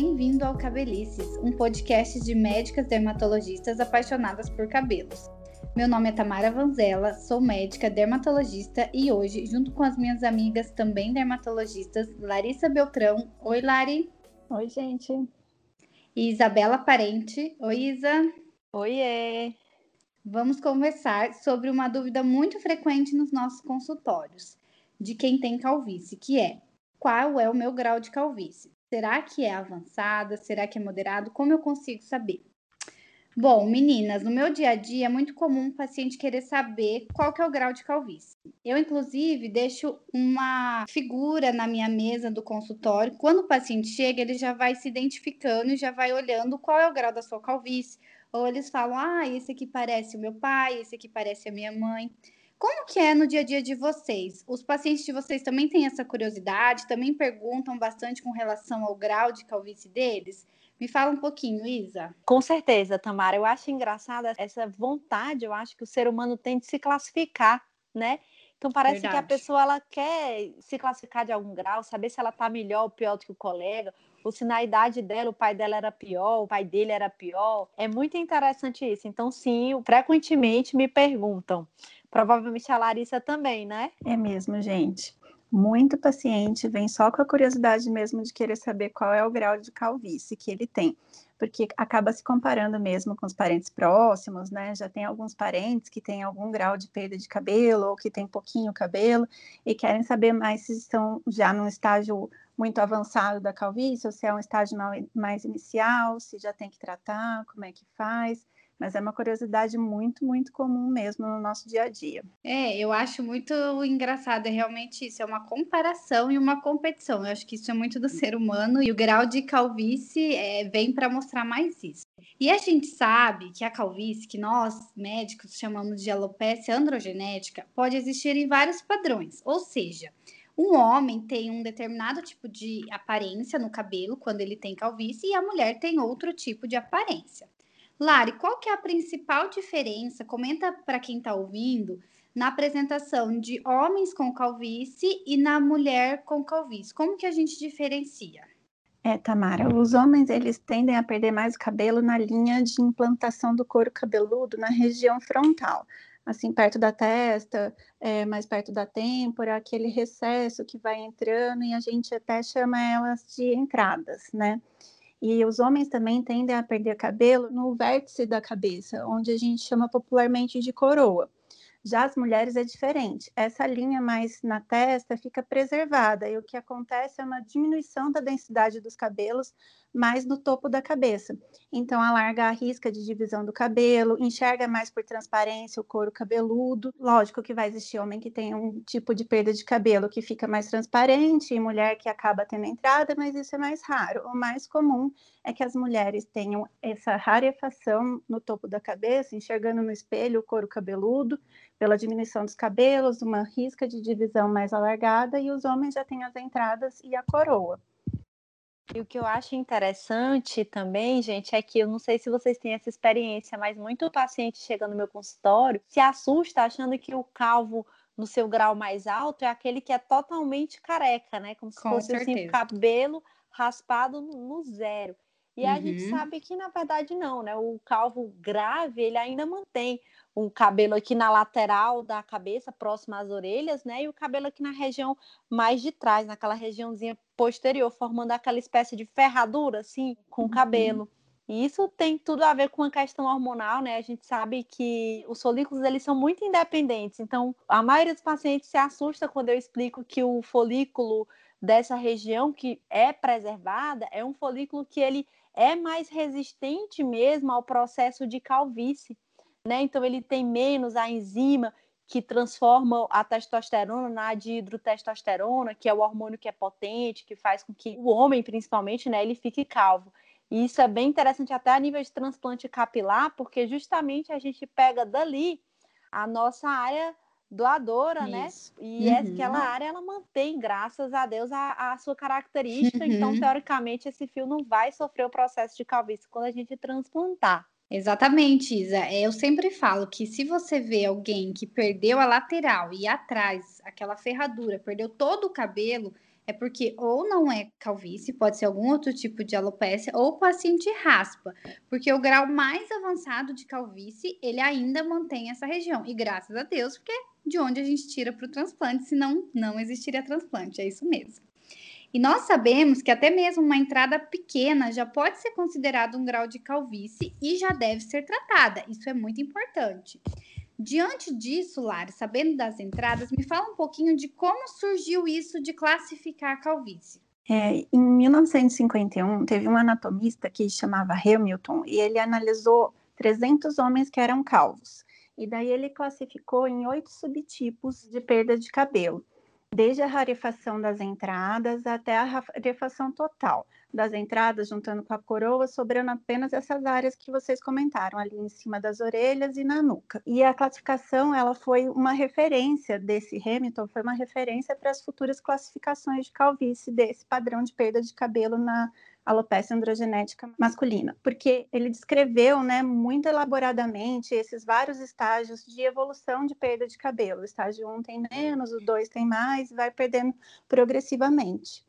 bem-vindo ao Cabelices, um podcast de médicas dermatologistas apaixonadas por cabelos. Meu nome é Tamara Vanzella, sou médica dermatologista e hoje, junto com as minhas amigas também dermatologistas, Larissa Beltrão. Oi, Lari. Oi, gente. E Isabela Parente. Oi, Isa. Oiê. Vamos conversar sobre uma dúvida muito frequente nos nossos consultórios, de quem tem calvície, que é qual é o meu grau de calvície? Será que é avançada? Será que é moderado? Como eu consigo saber? Bom, meninas, no meu dia a dia é muito comum o paciente querer saber qual que é o grau de calvície. Eu, inclusive, deixo uma figura na minha mesa do consultório. Quando o paciente chega, ele já vai se identificando e já vai olhando qual é o grau da sua calvície, ou eles falam: ah, esse aqui parece o meu pai, esse aqui parece a minha mãe. Como que é no dia a dia de vocês? Os pacientes de vocês também têm essa curiosidade? Também perguntam bastante com relação ao grau de calvície deles? Me fala um pouquinho, Isa. Com certeza, Tamara. Eu acho engraçada essa vontade, eu acho que o ser humano tem de se classificar, né? Então parece Verdade. que a pessoa ela quer se classificar de algum grau, saber se ela está melhor ou pior do que o colega, ou se na idade dela o pai dela era pior, o pai dele era pior. É muito interessante isso. Então, sim, frequentemente me perguntam. Provavelmente a Larissa também, né? É mesmo, gente. Muito paciente vem só com a curiosidade mesmo de querer saber qual é o grau de calvície que ele tem, porque acaba se comparando mesmo com os parentes próximos, né? Já tem alguns parentes que têm algum grau de perda de cabelo ou que tem pouquinho cabelo e querem saber mais se estão já num estágio muito avançado da calvície, ou se é um estágio mais inicial, se já tem que tratar, como é que faz. Mas é uma curiosidade muito, muito comum mesmo no nosso dia a dia. É, eu acho muito engraçado, é realmente isso, é uma comparação e uma competição. Eu acho que isso é muito do ser humano e o grau de calvície é, vem para mostrar mais isso. E a gente sabe que a calvície, que nós médicos chamamos de alopecia androgenética, pode existir em vários padrões, ou seja, um homem tem um determinado tipo de aparência no cabelo quando ele tem calvície e a mulher tem outro tipo de aparência. Lari, qual que é a principal diferença? Comenta para quem está ouvindo na apresentação de homens com calvície e na mulher com calvície. Como que a gente diferencia? É, Tamara, os homens eles tendem a perder mais o cabelo na linha de implantação do couro cabeludo na região frontal assim, perto da testa, é, mais perto da têmpora, aquele recesso que vai entrando e a gente até chama elas de entradas, né? E os homens também tendem a perder cabelo no vértice da cabeça, onde a gente chama popularmente de coroa. Já as mulheres é diferente. Essa linha mais na testa fica preservada e o que acontece é uma diminuição da densidade dos cabelos mais no topo da cabeça. Então, alarga a risca de divisão do cabelo, enxerga mais por transparência o couro cabeludo. Lógico que vai existir homem que tem um tipo de perda de cabelo que fica mais transparente e mulher que acaba tendo entrada, mas isso é mais raro. O mais comum é que as mulheres tenham essa rarefação no topo da cabeça, enxergando no espelho o couro cabeludo, pela diminuição dos cabelos, uma risca de divisão mais alargada, e os homens já têm as entradas e a coroa. E o que eu acho interessante também, gente, é que eu não sei se vocês têm essa experiência, mas muito paciente chega no meu consultório se assusta achando que o calvo no seu grau mais alto é aquele que é totalmente careca, né? Como se Com fosse assim, cabelo raspado no zero. E uhum. a gente uhum. sabe que na verdade não, né? O calvo grave, ele ainda mantém um cabelo aqui na lateral da cabeça, próximo às orelhas, né? E o cabelo aqui na região mais de trás, naquela regiãozinha posterior, formando aquela espécie de ferradura, assim, com o cabelo. Uhum. E isso tem tudo a ver com a questão hormonal, né? A gente sabe que os folículos eles são muito independentes. Então, a maioria dos pacientes se assusta quando eu explico que o folículo dessa região que é preservada é um folículo que ele é mais resistente mesmo ao processo de calvície né? Então ele tem menos a enzima que transforma a testosterona na dihidrotestosterona, que é o hormônio que é potente, que faz com que o homem, principalmente, né, ele fique calvo. E isso é bem interessante até a nível de transplante capilar, porque justamente a gente pega dali a nossa área doadora, né? isso. né? E uhum. aquela área ela mantém, graças a Deus, a, a sua característica. Uhum. Então, teoricamente, esse fio não vai sofrer o processo de calvície quando a gente transplantar. Exatamente, Isa. É, eu sempre falo que se você vê alguém que perdeu a lateral e atrás, aquela ferradura, perdeu todo o cabelo, é porque ou não é calvície, pode ser algum outro tipo de alopecia, ou o paciente raspa, porque o grau mais avançado de calvície, ele ainda mantém essa região. E graças a Deus, porque é de onde a gente tira para o transplante, senão não existiria transplante, é isso mesmo. E nós sabemos que até mesmo uma entrada pequena já pode ser considerado um grau de calvície e já deve ser tratada. Isso é muito importante. Diante disso, Lara, sabendo das entradas, me fala um pouquinho de como surgiu isso de classificar a calvície. É, em 1951, teve um anatomista que chamava Hamilton e ele analisou 300 homens que eram calvos. E daí ele classificou em oito subtipos de perda de cabelo desde a rarefação das entradas até a rarefação total das entradas, juntando com a coroa, sobrando apenas essas áreas que vocês comentaram, ali em cima das orelhas e na nuca. E a classificação, ela foi uma referência desse Hamilton, foi uma referência para as futuras classificações de calvície desse padrão de perda de cabelo na alopecia androgenética masculina, porque ele descreveu, né, muito elaboradamente esses vários estágios de evolução de perda de cabelo. O estágio 1 um tem menos, o 2 tem mais, e vai perdendo progressivamente.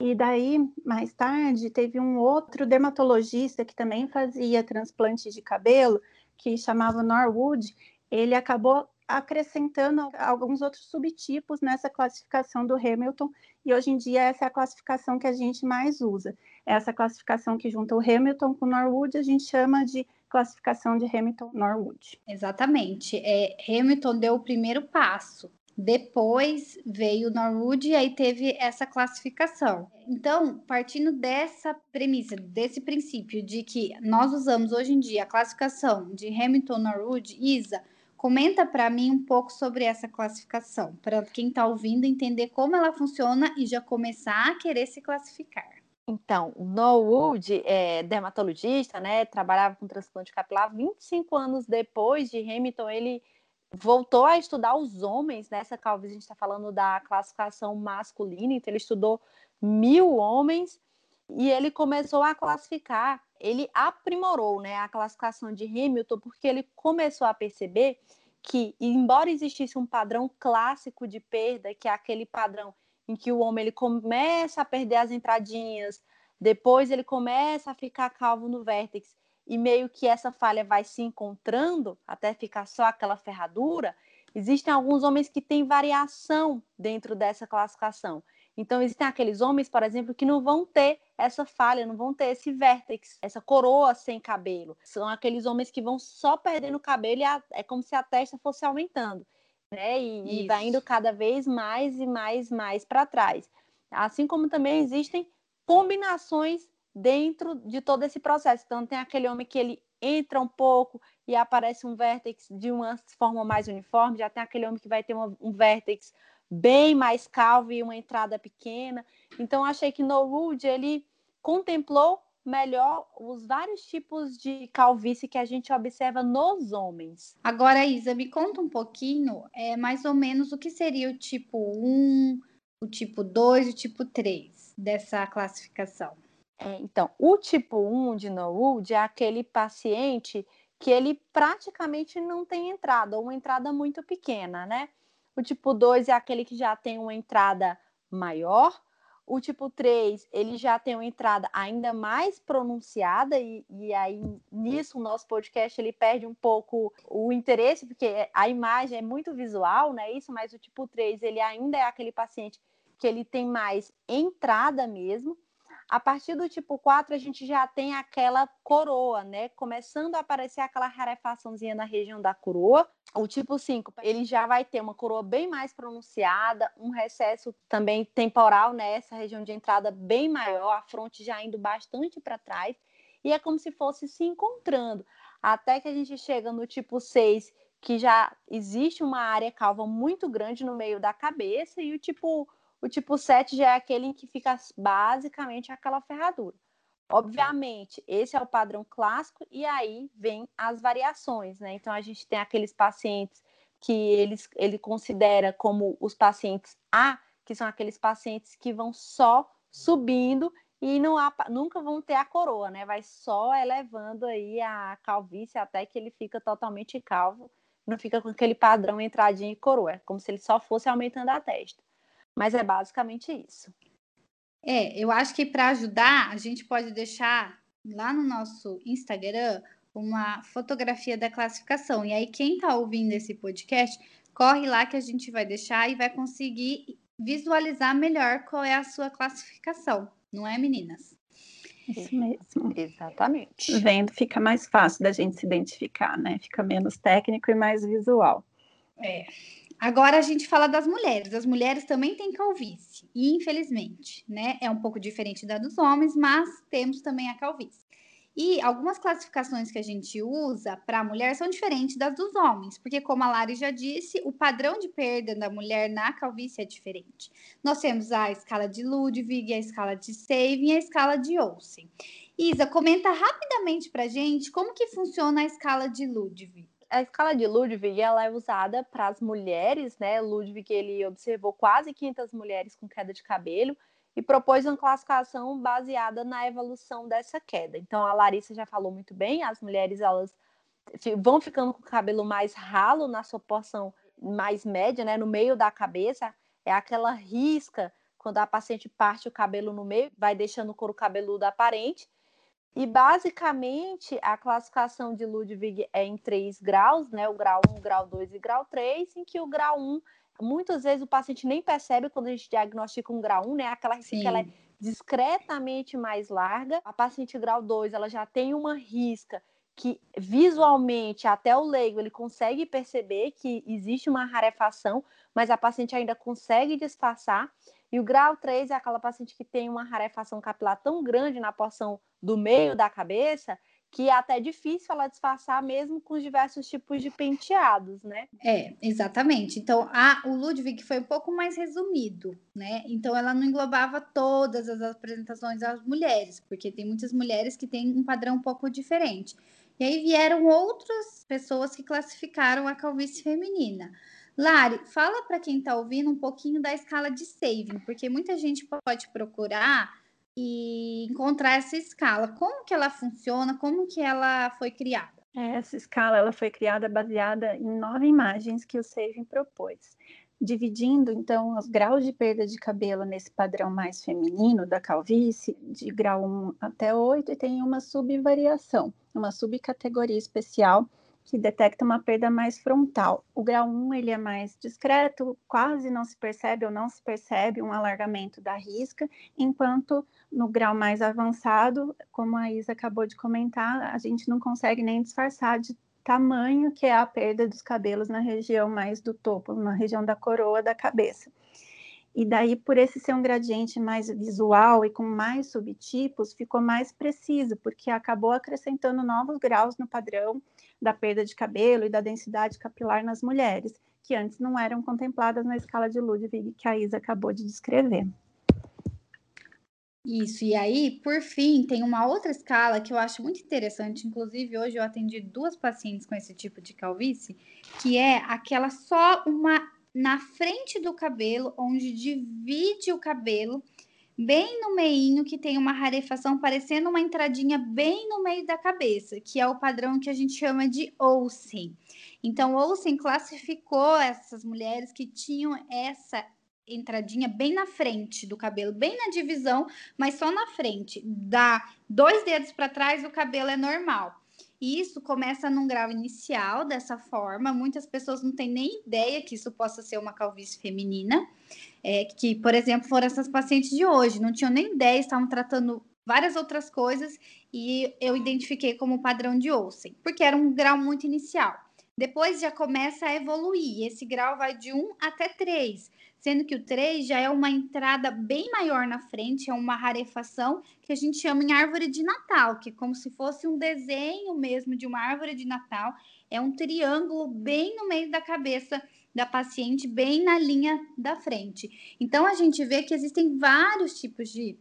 E daí, mais tarde, teve um outro dermatologista que também fazia transplante de cabelo, que chamava Norwood. Ele acabou acrescentando alguns outros subtipos nessa classificação do Hamilton, e hoje em dia essa é a classificação que a gente mais usa. Essa classificação que junta o Hamilton com o Norwood, a gente chama de classificação de Hamilton-Norwood. Exatamente. É, Hamilton deu o primeiro passo. Depois veio o Norwood e aí teve essa classificação. Então, partindo dessa premissa, desse princípio de que nós usamos hoje em dia a classificação de Hamilton-Norwood, Isa, Comenta para mim um pouco sobre essa classificação, para quem está ouvindo entender como ela funciona e já começar a querer se classificar. Então, Norwood é dermatologista, né? Trabalhava com transplante capilar 25 anos depois de Hamilton, ele voltou a estudar os homens nessa calvície. A gente está falando da classificação masculina, então ele estudou mil homens e ele começou a classificar, ele aprimorou né, a classificação de Hamilton, porque ele começou a perceber que, embora existisse um padrão clássico de perda, que é aquele padrão em que o homem ele começa a perder as entradinhas, depois ele começa a ficar calvo no vértex, e meio que essa falha vai se encontrando até ficar só aquela ferradura, existem alguns homens que têm variação dentro dessa classificação. Então, existem aqueles homens, por exemplo, que não vão ter essa falha, não vão ter esse vértex, essa coroa sem cabelo. São aqueles homens que vão só perdendo cabelo e a, é como se a testa fosse aumentando, né? E, e vai indo cada vez mais e mais, mais para trás. Assim como também existem combinações dentro de todo esse processo. Então, tem aquele homem que ele entra um pouco e aparece um vértex de uma forma mais uniforme, já tem aquele homem que vai ter uma, um vértex bem mais calvo e uma entrada pequena. Então achei que No Wood ele contemplou melhor os vários tipos de calvície que a gente observa nos homens. Agora, Isa, me conta um pouquinho, é, mais ou menos o que seria o tipo 1, o tipo 2 e o tipo 3 dessa classificação. É, então, o tipo 1 de Norwood é aquele paciente que ele praticamente não tem entrada, ou uma entrada muito pequena, né? O tipo 2 é aquele que já tem uma entrada maior. O tipo 3, ele já tem uma entrada ainda mais pronunciada, e, e aí nisso o nosso podcast ele perde um pouco o interesse, porque a imagem é muito visual, né? Isso, mas o tipo 3, ele ainda é aquele paciente que ele tem mais entrada mesmo. A partir do tipo 4, a gente já tem aquela coroa, né? Começando a aparecer aquela rarefaçãozinha na região da coroa. O tipo 5, ele já vai ter uma coroa bem mais pronunciada, um recesso também temporal nessa né? região de entrada bem maior, a fronte já indo bastante para trás. E é como se fosse se encontrando. Até que a gente chega no tipo 6, que já existe uma área calva muito grande no meio da cabeça, e o tipo o tipo 7 já é aquele em que fica basicamente aquela ferradura. Obviamente, esse é o padrão clássico e aí vem as variações, né? Então a gente tem aqueles pacientes que eles, ele considera como os pacientes A, que são aqueles pacientes que vão só subindo e não há, nunca vão ter a coroa, né? Vai só elevando aí a calvície até que ele fica totalmente calvo, não fica com aquele padrão entradinha e coroa, é como se ele só fosse aumentando a testa. Mas é basicamente isso. É, eu acho que para ajudar, a gente pode deixar lá no nosso Instagram uma fotografia da classificação. E aí, quem está ouvindo esse podcast, corre lá que a gente vai deixar e vai conseguir visualizar melhor qual é a sua classificação, não é, meninas? Isso mesmo. Exatamente. Vendo fica mais fácil da gente se identificar, né? Fica menos técnico e mais visual. É. Agora a gente fala das mulheres. As mulheres também têm calvície, e infelizmente, né? É um pouco diferente da dos homens, mas temos também a calvície. E algumas classificações que a gente usa para a mulher são diferentes das dos homens, porque, como a Lari já disse, o padrão de perda da mulher na calvície é diferente. Nós temos a escala de Ludwig, a escala de Sabin e a escala de Olsen. Isa, comenta rapidamente para gente como que funciona a escala de Ludwig. A escala de Ludwig ela é usada para as mulheres, né? Ludwig ele observou quase 500 mulheres com queda de cabelo e propôs uma classificação baseada na evolução dessa queda. Então, a Larissa já falou muito bem, as mulheres elas vão ficando com o cabelo mais ralo na sua porção mais média, né, no meio da cabeça, é aquela risca quando a paciente parte o cabelo no meio, vai deixando o couro cabeludo aparente. E basicamente a classificação de Ludwig é em três graus, né? O grau 1, grau 2 e grau 3, em que o grau 1 muitas vezes o paciente nem percebe quando a gente diagnostica um grau 1, né? Aquela risca ela é discretamente mais larga. A paciente grau 2, ela já tem uma risca que visualmente até o leigo ele consegue perceber que existe uma rarefação, mas a paciente ainda consegue disfarçar. E o grau 3 é aquela paciente que tem uma rarefação capilar tão grande na porção do meio da cabeça que é até difícil ela disfarçar mesmo com os diversos tipos de penteados, né? É, exatamente. Então, a, o Ludwig foi um pouco mais resumido, né? Então, ela não englobava todas as apresentações às mulheres, porque tem muitas mulheres que têm um padrão um pouco diferente. E aí vieram outras pessoas que classificaram a calvície feminina. Lari, fala para quem está ouvindo um pouquinho da escala de saving, porque muita gente pode procurar e encontrar essa escala. Como que ela funciona? Como que ela foi criada? É, essa escala ela foi criada baseada em nove imagens que o Saving propôs, dividindo então os graus de perda de cabelo nesse padrão mais feminino da calvície, de grau 1 até 8, e tem uma subvariação, uma subcategoria especial que detecta uma perda mais frontal. O grau 1 ele é mais discreto, quase não se percebe ou não se percebe um alargamento da risca, enquanto no grau mais avançado, como a Isa acabou de comentar, a gente não consegue nem disfarçar de tamanho que é a perda dos cabelos na região mais do topo, na região da coroa da cabeça. E daí, por esse ser um gradiente mais visual e com mais subtipos, ficou mais preciso, porque acabou acrescentando novos graus no padrão da perda de cabelo e da densidade capilar nas mulheres, que antes não eram contempladas na escala de Ludwig que a Isa acabou de descrever. Isso, e aí, por fim, tem uma outra escala que eu acho muito interessante. Inclusive, hoje eu atendi duas pacientes com esse tipo de calvície, que é aquela só uma na frente do cabelo, onde divide o cabelo bem no meinho que tem uma rarefação parecendo uma entradinha bem no meio da cabeça, que é o padrão que a gente chama de Olsen. Então, Olsen classificou essas mulheres que tinham essa entradinha bem na frente do cabelo, bem na divisão, mas só na frente. Dá dois dedos para trás, o cabelo é normal. E isso começa num grau inicial, dessa forma. Muitas pessoas não têm nem ideia que isso possa ser uma calvície feminina. É, que, por exemplo, foram essas pacientes de hoje, não tinham nem ideia, estavam tratando várias outras coisas e eu identifiquei como padrão de Olsen, porque era um grau muito inicial. Depois já começa a evoluir, esse grau vai de 1 até 3 sendo que o 3 já é uma entrada bem maior na frente, é uma rarefação que a gente chama em árvore de Natal, que é como se fosse um desenho mesmo de uma árvore de Natal, é um triângulo bem no meio da cabeça da paciente, bem na linha da frente. Então a gente vê que existem vários tipos de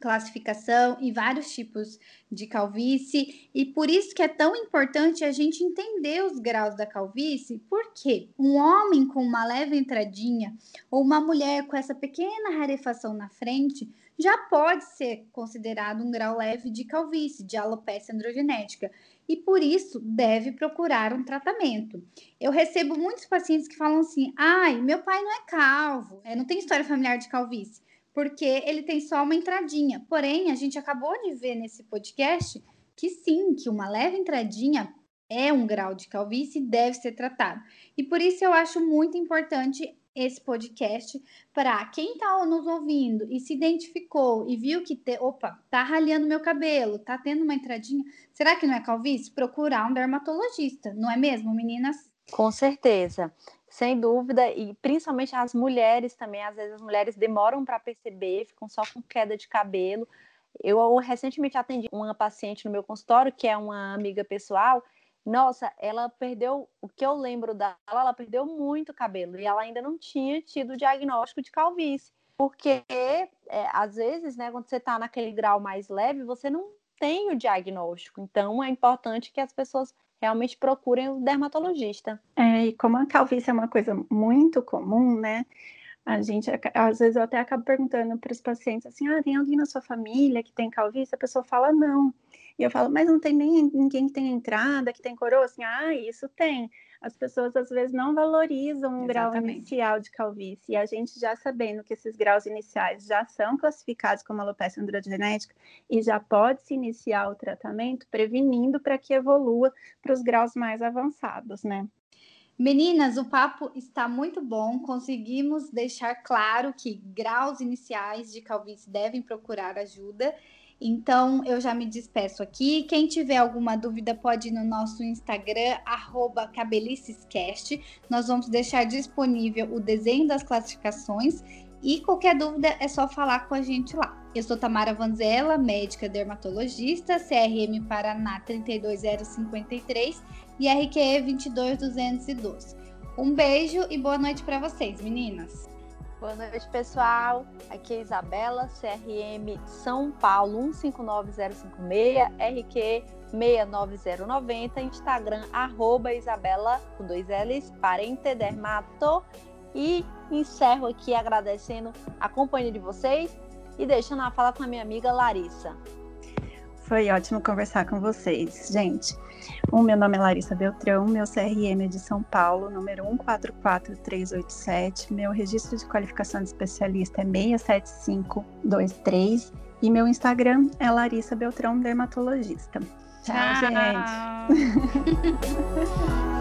classificação e vários tipos de calvície, e por isso que é tão importante a gente entender os graus da calvície, porque um homem com uma leve entradinha ou uma mulher com essa pequena rarefação na frente já pode ser considerado um grau leve de calvície, de alopecia androgenética, e por isso deve procurar um tratamento. Eu recebo muitos pacientes que falam assim: ai, meu pai não é calvo, é, não tem história familiar de calvície. Porque ele tem só uma entradinha. Porém, a gente acabou de ver nesse podcast que sim, que uma leve entradinha é um grau de calvície e deve ser tratado. E por isso eu acho muito importante esse podcast para quem está nos ouvindo e se identificou e viu que, te, opa, tá ralhando meu cabelo, tá tendo uma entradinha, será que não é calvície? Procurar um dermatologista, não é mesmo, meninas? Com certeza, sem dúvida, e principalmente as mulheres também, às vezes as mulheres demoram para perceber, ficam só com queda de cabelo. Eu recentemente atendi uma paciente no meu consultório, que é uma amiga pessoal, nossa, ela perdeu, o que eu lembro dela, ela perdeu muito cabelo e ela ainda não tinha tido diagnóstico de calvície. Porque, é, às vezes, né, quando você está naquele grau mais leve, você não tem o diagnóstico. Então, é importante que as pessoas realmente procurem o dermatologista. É, e como a calvície é uma coisa muito comum, né? A gente, às vezes, eu até acabo perguntando para os pacientes assim: ah, tem alguém na sua família que tem calvície? A pessoa fala não. E eu falo, mas não tem nem ninguém que tem entrada, que tem coroa? Assim, ah, isso tem. As pessoas às vezes não valorizam um grau inicial de calvície. E a gente já sabendo que esses graus iniciais já são classificados como alopecia androgenética e já pode se iniciar o tratamento, prevenindo para que evolua para os graus mais avançados, né? Meninas, o papo está muito bom. Conseguimos deixar claro que graus iniciais de calvície devem procurar ajuda então, eu já me despeço aqui. Quem tiver alguma dúvida pode ir no nosso Instagram, cabelicescast. Nós vamos deixar disponível o desenho das classificações e qualquer dúvida é só falar com a gente lá. Eu sou Tamara Vanzella, médica dermatologista, CRM Paraná 32053 e RQE 22212. Um beijo e boa noite para vocês, meninas. Boa noite, pessoal. Aqui é Isabela, CRM São Paulo 159056, RQ 69090, Instagram arroba Isabela com dois L's, parente dermato. E encerro aqui agradecendo a companhia de vocês e deixando a fala com a minha amiga Larissa. Foi ótimo conversar com vocês, gente. O meu nome é Larissa Beltrão, meu CRM é de São Paulo, número 144387. Meu registro de qualificação de especialista é 67523 e meu Instagram é Larissa Beltrão Dermatologista. Tchau, Tchau. gente.